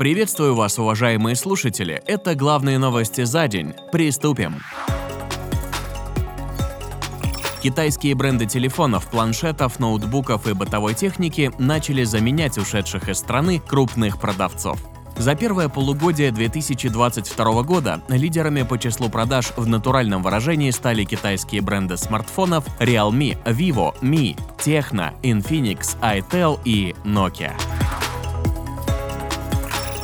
Приветствую вас, уважаемые слушатели. Это главные новости за день. Приступим. Китайские бренды телефонов, планшетов, ноутбуков и бытовой техники начали заменять ушедших из страны крупных продавцов. За первое полугодие 2022 года лидерами по числу продаж в натуральном выражении стали китайские бренды смартфонов Realme, Vivo, Mi, Tecno, Infinix, itel и Nokia.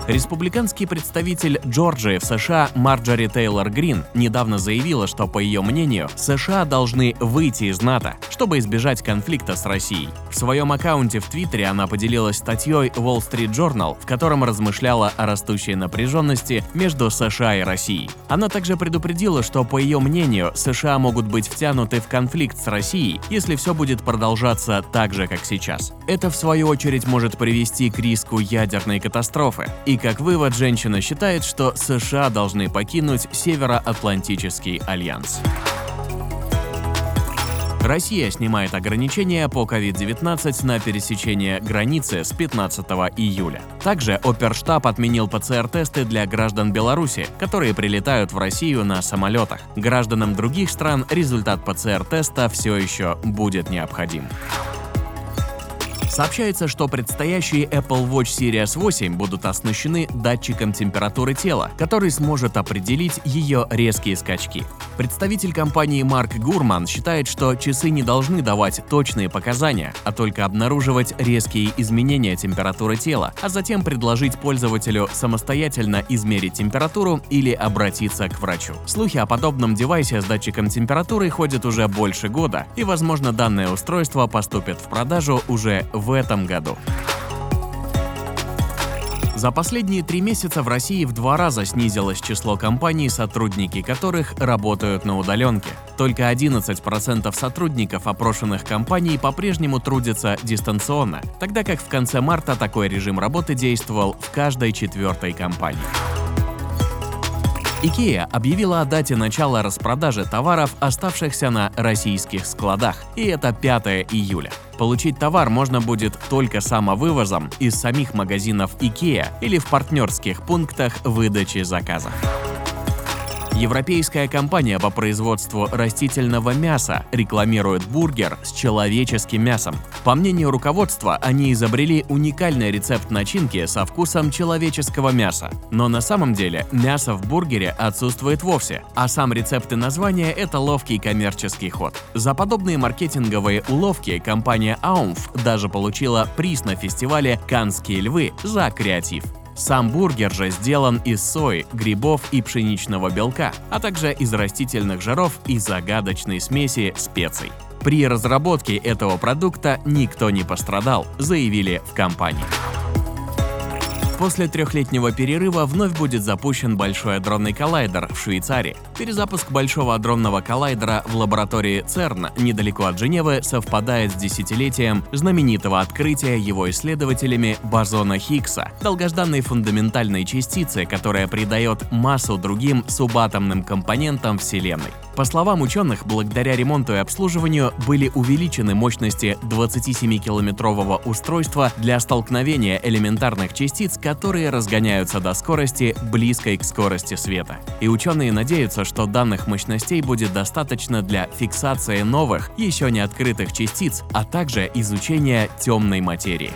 Республиканский представитель Джорджии в США Марджори Тейлор Грин недавно заявила, что, по ее мнению, США должны выйти из НАТО, чтобы избежать конфликта с Россией. В своем аккаунте в Твиттере она поделилась статьей Wall Street Journal, в котором размышляла о растущей напряженности между США и Россией. Она также предупредила, что, по ее мнению, США могут быть втянуты в конфликт с Россией, если все будет продолжаться так же, как сейчас. Это, в свою очередь, может привести к риску ядерной катастрофы. И как вывод, женщина считает, что США должны покинуть Североатлантический альянс. Россия снимает ограничения по COVID-19 на пересечение границы с 15 июля. Также Оперштаб отменил ПЦР-тесты для граждан Беларуси, которые прилетают в Россию на самолетах. Гражданам других стран результат ПЦР-теста все еще будет необходим. Сообщается, что предстоящие Apple Watch Series 8 будут оснащены датчиком температуры тела, который сможет определить ее резкие скачки. Представитель компании Марк Гурман считает, что часы не должны давать точные показания, а только обнаруживать резкие изменения температуры тела, а затем предложить пользователю самостоятельно измерить температуру или обратиться к врачу. Слухи о подобном девайсе с датчиком температуры ходят уже больше года, и, возможно, данное устройство поступит в продажу уже в этом году. За последние три месяца в России в два раза снизилось число компаний, сотрудники которых работают на удаленке. Только 11% сотрудников опрошенных компаний по-прежнему трудятся дистанционно, тогда как в конце марта такой режим работы действовал в каждой четвертой компании. IKEA объявила о дате начала распродажи товаров, оставшихся на российских складах, и это 5 июля. Получить товар можно будет только самовывозом из самих магазинов IKEA или в партнерских пунктах выдачи заказов. Европейская компания по производству растительного мяса рекламирует бургер с человеческим мясом. По мнению руководства, они изобрели уникальный рецепт начинки со вкусом человеческого мяса. Но на самом деле мясо в бургере отсутствует вовсе, а сам рецепт и название – это ловкий коммерческий ход. За подобные маркетинговые уловки компания Аумф даже получила приз на фестивале «Канские львы» за креатив. Сам бургер же сделан из сои, грибов и пшеничного белка, а также из растительных жиров и загадочной смеси специй. При разработке этого продукта никто не пострадал, заявили в компании. После трехлетнего перерыва вновь будет запущен Большой адронный коллайдер в Швейцарии. Перезапуск Большого адронного коллайдера в лаборатории ЦЕРН недалеко от Женевы совпадает с десятилетием знаменитого открытия его исследователями бозона Хиггса, долгожданной фундаментальной частицы, которая придает массу другим субатомным компонентам Вселенной. По словам ученых, благодаря ремонту и обслуживанию были увеличены мощности 27-километрового устройства для столкновения элементарных частиц, которые разгоняются до скорости, близкой к скорости света. И ученые надеются, что данных мощностей будет достаточно для фиксации новых, еще не открытых частиц, а также изучения темной материи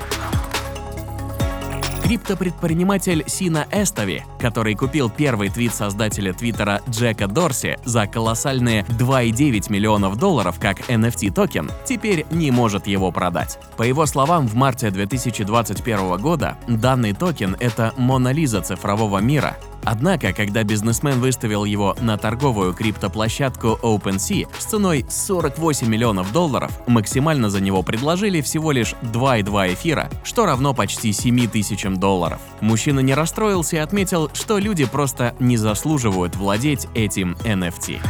криптопредприниматель Сина Эстови, который купил первый твит создателя твиттера Джека Дорси за колоссальные 2,9 миллионов долларов как NFT-токен, теперь не может его продать. По его словам, в марте 2021 года данный токен — это монолиза цифрового мира, Однако, когда бизнесмен выставил его на торговую криптоплощадку OpenSea с ценой 48 миллионов долларов, максимально за него предложили всего лишь 2,2 эфира, что равно почти 7 тысячам долларов. Мужчина не расстроился и отметил, что люди просто не заслуживают владеть этим NFT.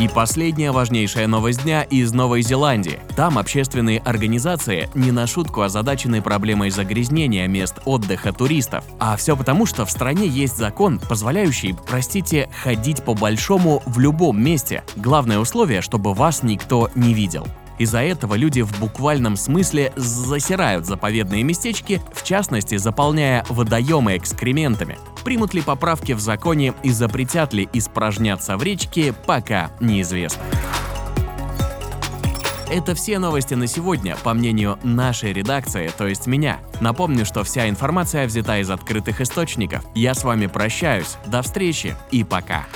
И последняя важнейшая новость дня из Новой Зеландии. Там общественные организации не на шутку озадачены проблемой загрязнения мест отдыха туристов. А все потому, что в стране есть закон, позволяющий, простите, ходить по большому в любом месте. Главное условие, чтобы вас никто не видел. Из-за этого люди в буквальном смысле засирают заповедные местечки, в частности заполняя водоемы экскрементами. Примут ли поправки в законе и запретят ли испражняться в речке, пока неизвестно. Это все новости на сегодня, по мнению нашей редакции, то есть меня. Напомню, что вся информация взята из открытых источников. Я с вами прощаюсь, до встречи и пока.